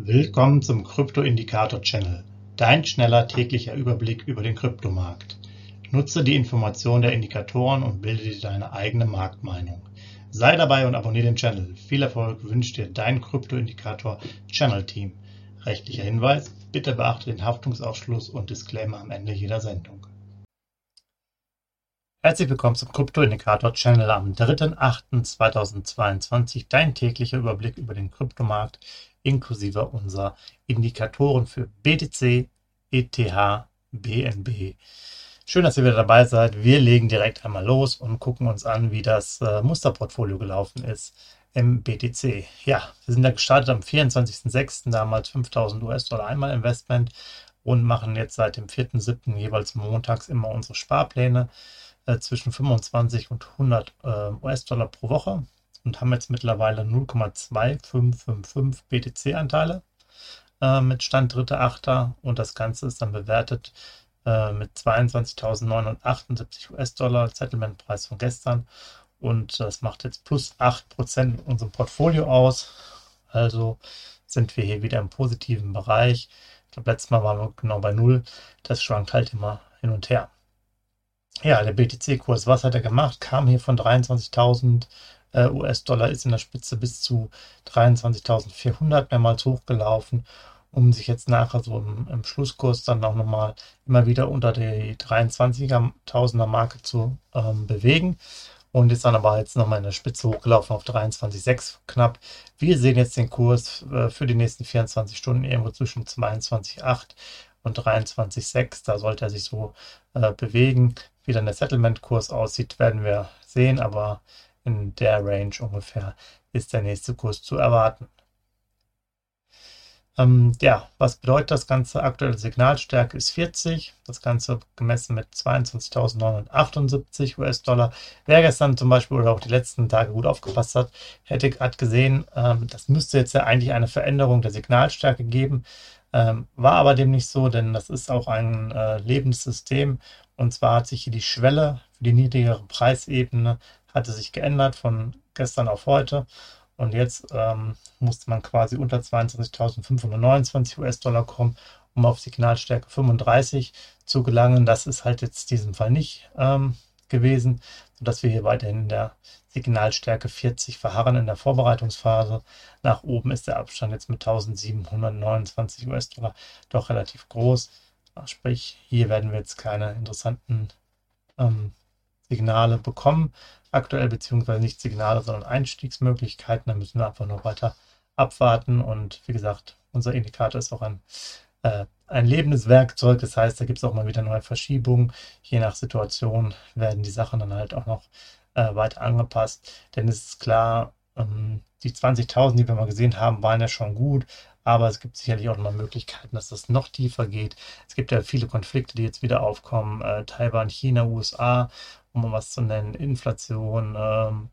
Willkommen zum Krypto-Indikator-Channel, dein schneller täglicher Überblick über den Kryptomarkt. Nutze die Informationen der Indikatoren und bilde dir deine eigene Marktmeinung. Sei dabei und abonniere den Channel. Viel Erfolg wünscht dir dein Krypto-Indikator-Channel-Team. Rechtlicher Hinweis, bitte beachte den Haftungsausschluss und Disclaimer am Ende jeder Sendung. Herzlich willkommen zum Krypto-Indikator-Channel am 3.8.2022, dein täglicher Überblick über den Kryptomarkt inklusive unserer Indikatoren für BTC, ETH, BNB. Schön, dass ihr wieder dabei seid. Wir legen direkt einmal los und gucken uns an, wie das äh, Musterportfolio gelaufen ist im BTC. Ja, wir sind da gestartet am 24.06. damals 5000 US-Dollar einmal Investment und machen jetzt seit dem 4.07. jeweils montags immer unsere Sparpläne äh, zwischen 25 und 100 äh, US-Dollar pro Woche und haben jetzt mittlerweile 0,2555 BTC-Anteile äh, mit Stand 3.8. und das Ganze ist dann bewertet äh, mit 22.978 US-Dollar, Settlement-Preis von gestern und das macht jetzt plus 8% in unserem Portfolio aus. Also sind wir hier wieder im positiven Bereich. Ich glaube, letztes Mal waren wir genau bei Null. Das schwankt halt immer hin und her. Ja, der BTC-Kurs, was hat er gemacht? Kam hier von 23.000 äh, US-Dollar ist in der Spitze bis zu 23.400 mehrmals hochgelaufen, um sich jetzt nachher so im, im Schlusskurs dann auch nochmal immer wieder unter die 23.000er Marke zu ähm, bewegen. Und ist dann aber jetzt nochmal in der Spitze hochgelaufen auf 23,6 knapp. Wir sehen jetzt den Kurs äh, für die nächsten 24 Stunden irgendwo zwischen 22,8 und 23,6. Da sollte er sich so äh, bewegen. Wie dann der Settlement-Kurs aussieht, werden wir sehen. Aber in der Range ungefähr ist der nächste Kurs zu erwarten. Ähm, ja, was bedeutet das Ganze? Aktuelle Signalstärke ist 40. Das Ganze gemessen mit 22.978 US-Dollar. Wer gestern zum Beispiel oder auch die letzten Tage gut aufgepasst hat, hätte hat gesehen, ähm, das müsste jetzt ja eigentlich eine Veränderung der Signalstärke geben. Ähm, war aber dem nicht so, denn das ist auch ein äh, Lebenssystem. Und zwar hat sich hier die Schwelle für die niedrigere Preisebene hatte sich geändert von gestern auf heute. Und jetzt ähm, musste man quasi unter 22.529 US-Dollar kommen, um auf Signalstärke 35 zu gelangen. Das ist halt jetzt in diesem Fall nicht ähm, gewesen, sodass wir hier weiterhin in der Signalstärke 40 verharren in der Vorbereitungsphase. Nach oben ist der Abstand jetzt mit 1729 US-Dollar doch relativ groß. Sprich, hier werden wir jetzt keine interessanten ähm, Signale bekommen aktuell, beziehungsweise nicht Signale, sondern Einstiegsmöglichkeiten. Da müssen wir einfach noch weiter abwarten. Und wie gesagt, unser Indikator ist auch ein, äh, ein lebendes Werkzeug. Das heißt, da gibt es auch mal wieder neue Verschiebungen. Je nach Situation werden die Sachen dann halt auch noch äh, weiter angepasst. Denn es ist klar, ähm, die 20.000, die wir mal gesehen haben, waren ja schon gut. Aber es gibt sicherlich auch noch mal Möglichkeiten, dass das noch tiefer geht. Es gibt ja viele Konflikte, die jetzt wieder aufkommen. Äh, Taiwan, China, USA um was zu nennen, Inflation. Ähm,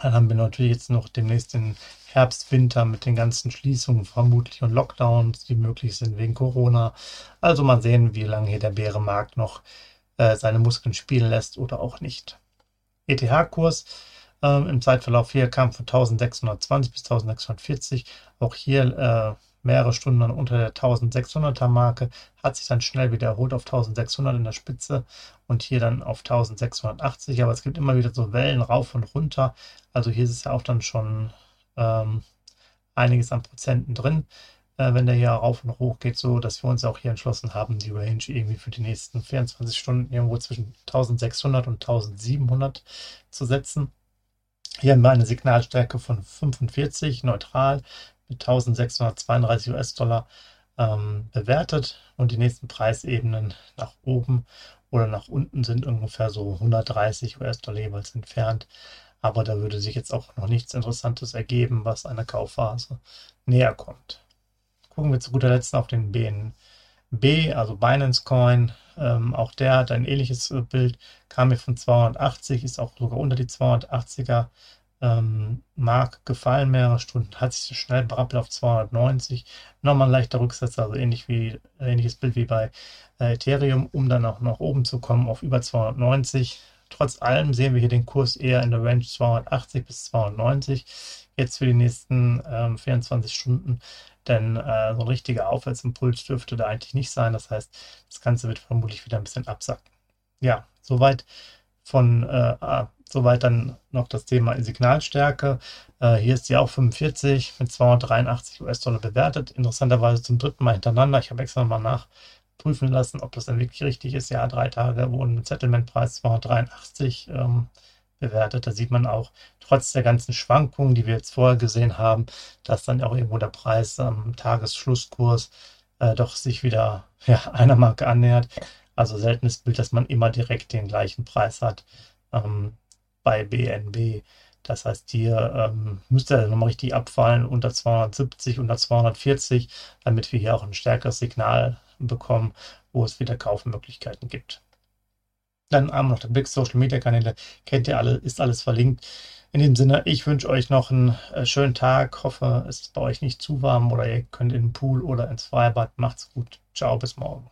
dann haben wir natürlich jetzt noch demnächst den Herbst, Winter mit den ganzen Schließungen vermutlich und Lockdowns, die möglich sind wegen Corona. Also mal sehen, wie lange hier der Bärenmarkt noch äh, seine Muskeln spielen lässt oder auch nicht. ETH-Kurs ähm, im Zeitverlauf hier kam von 1620 bis 1640. Auch hier äh, mehrere Stunden unter der 1600er Marke, hat sich dann schnell wieder erholt auf 1600 in der Spitze und hier dann auf 1680. Aber es gibt immer wieder so Wellen rauf und runter. Also hier ist es ja auch dann schon ähm, einiges an Prozenten drin, äh, wenn der hier rauf und hoch geht, so dass wir uns auch hier entschlossen haben, die Range irgendwie für die nächsten 24 Stunden irgendwo zwischen 1600 und 1700 zu setzen. Hier haben wir eine Signalstärke von 45, neutral mit 1632 US-Dollar ähm, bewertet und die nächsten Preisebenen nach oben oder nach unten sind ungefähr so 130 US-Dollar jeweils entfernt. Aber da würde sich jetzt auch noch nichts Interessantes ergeben, was einer Kaufphase näher kommt. Gucken wir zu guter Letzt auf den BNB, also Binance Coin. Ähm, auch der hat ein ähnliches äh, Bild, kam hier von 280, ist auch sogar unter die 280er ähm, Mark gefallen, mehrere Stunden, hat sich schnell berappelt auf 290. Nochmal ein leichter Rücksetzer, also ähnlich wie, ähnliches Bild wie bei äh, Ethereum, um dann auch nach oben zu kommen auf über 290. Trotz allem sehen wir hier den Kurs eher in der Range 280 bis 290. jetzt für die nächsten ähm, 24 Stunden. Denn äh, so ein richtiger Aufwärtsimpuls dürfte da eigentlich nicht sein. Das heißt, das Ganze wird vermutlich wieder ein bisschen absacken. Ja, soweit von äh, soweit dann noch das Thema Signalstärke. Äh, hier ist die auch 45 mit 283 US-Dollar bewertet. Interessanterweise zum dritten Mal hintereinander. Ich habe extra mal nachprüfen lassen, ob das dann wirklich richtig ist. Ja, drei Tage wurden mit Settlementpreis 283 ähm, bewertet. Da sieht man auch, trotz der ganzen Schwankungen, die wir jetzt vorher gesehen haben, dass dann auch irgendwo der Preis am Tagesschlusskurs äh, doch sich wieder ja, einer Marke annähert. Also seltenes Bild, dass man immer direkt den gleichen Preis hat ähm, bei BNB. Das heißt, hier ähm, müsste er nochmal richtig abfallen unter 270, unter 240, damit wir hier auch ein stärkeres Signal bekommen, wo es wieder Kaufmöglichkeiten gibt. Dann haben wir noch den Blick Social Media Kanäle. Kennt ihr alle, ist alles verlinkt. In dem Sinne, ich wünsche euch noch einen äh, schönen Tag. Hoffe, es ist bei euch nicht zu warm oder ihr könnt in den Pool oder ins Freibad. Macht's gut. Ciao, bis morgen.